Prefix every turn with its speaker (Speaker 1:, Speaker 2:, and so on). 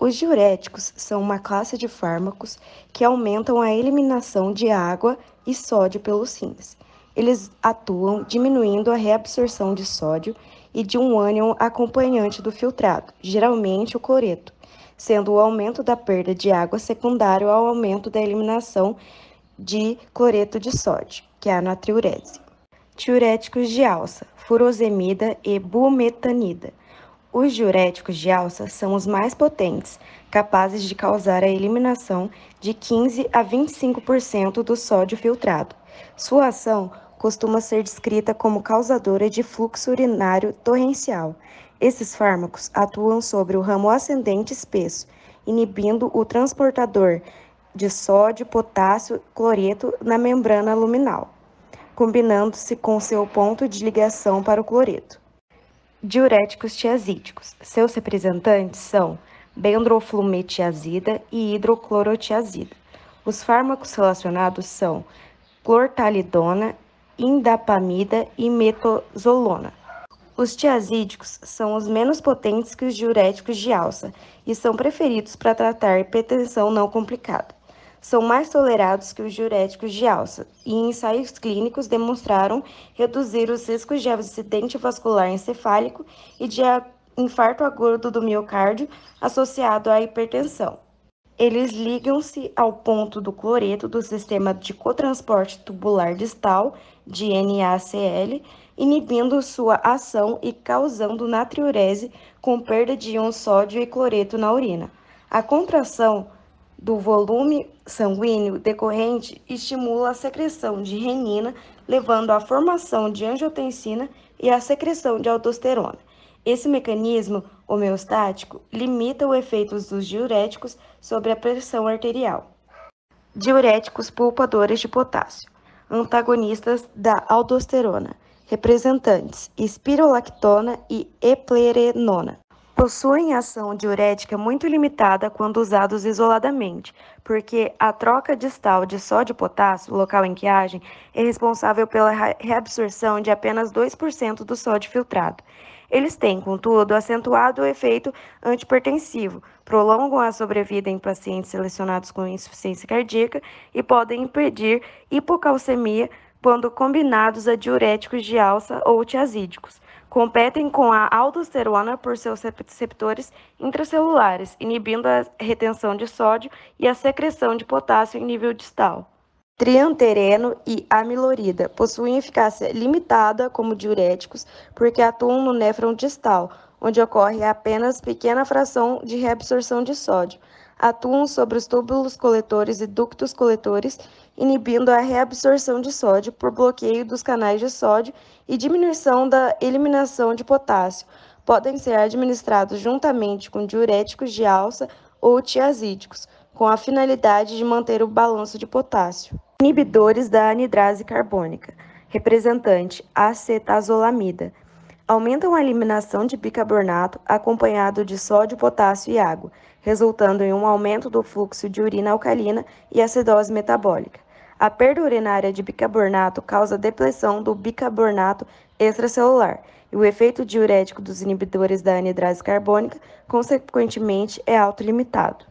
Speaker 1: Os diuréticos são uma classe de fármacos que aumentam a eliminação de água e sódio pelos rins. Eles atuam diminuindo a reabsorção de sódio e de um ânion acompanhante do filtrado, geralmente o cloreto, sendo o aumento da perda de água secundário ao aumento da eliminação de cloreto de sódio, que é a natriurese. Diuréticos de alça, furosemida e bumetanida. Os diuréticos de alça são os mais potentes, capazes de causar a eliminação de 15 a 25% do sódio filtrado. Sua ação costuma ser descrita como causadora de fluxo urinário torrencial. Esses fármacos atuam sobre o ramo ascendente espesso, inibindo o transportador de sódio, potássio, cloreto na membrana luminal, combinando-se com seu ponto de ligação para o cloreto. Diuréticos tiazídicos. Seus representantes são bendroflumetazida e hidroclorotiazida. Os fármacos relacionados são clortalidona, indapamida e metozolona. Os tiazídicos são os menos potentes que os diuréticos de alça e são preferidos para tratar hipertensão não complicada. São mais tolerados que os diuréticos de alça e ensaios clínicos demonstraram reduzir os riscos de acidente vascular encefálico e de infarto agudo do miocárdio associado à hipertensão. Eles ligam-se ao ponto do cloreto do sistema de cotransporte tubular distal, de NaCl, inibindo sua ação e causando natriurese com perda de íon sódio e cloreto na urina. A contração do volume sanguíneo decorrente estimula a secreção de renina, levando à formação de angiotensina e à secreção de aldosterona. Esse mecanismo homeostático limita o efeito dos diuréticos sobre a pressão arterial. Diuréticos pulpadores de potássio, antagonistas da aldosterona, representantes espirolactona e eplerenona. Possuem ação diurética muito limitada quando usados isoladamente, porque a troca distal de sódio potássio, local em que agem, é responsável pela reabsorção de apenas 2% do sódio filtrado. Eles têm, contudo, acentuado o efeito antipertensivo, prolongam a sobrevida em pacientes selecionados com insuficiência cardíaca e podem impedir hipocalcemia quando combinados a diuréticos de alça ou tiazídicos. Competem com a aldosterona por seus receptores intracelulares, inibindo a retenção de sódio e a secreção de potássio em nível distal. Triantereno e amilorida possuem eficácia limitada como diuréticos porque atuam no néfron distal, onde ocorre apenas pequena fração de reabsorção de sódio. Atuam sobre os túbulos coletores e ductos coletores, inibindo a reabsorção de sódio por bloqueio dos canais de sódio e diminuição da eliminação de potássio. Podem ser administrados juntamente com diuréticos de alça ou tiazídicos, com a finalidade de manter o balanço de potássio. Inibidores da anidrase carbônica, representante acetazolamida, aumentam a eliminação de bicarbonato acompanhado de sódio, potássio e água, resultando em um aumento do fluxo de urina alcalina e acidose metabólica. A perda urinária de bicarbonato causa depressão do bicarbonato extracelular e o efeito diurético dos inibidores da anidrase carbônica, consequentemente, é autolimitado.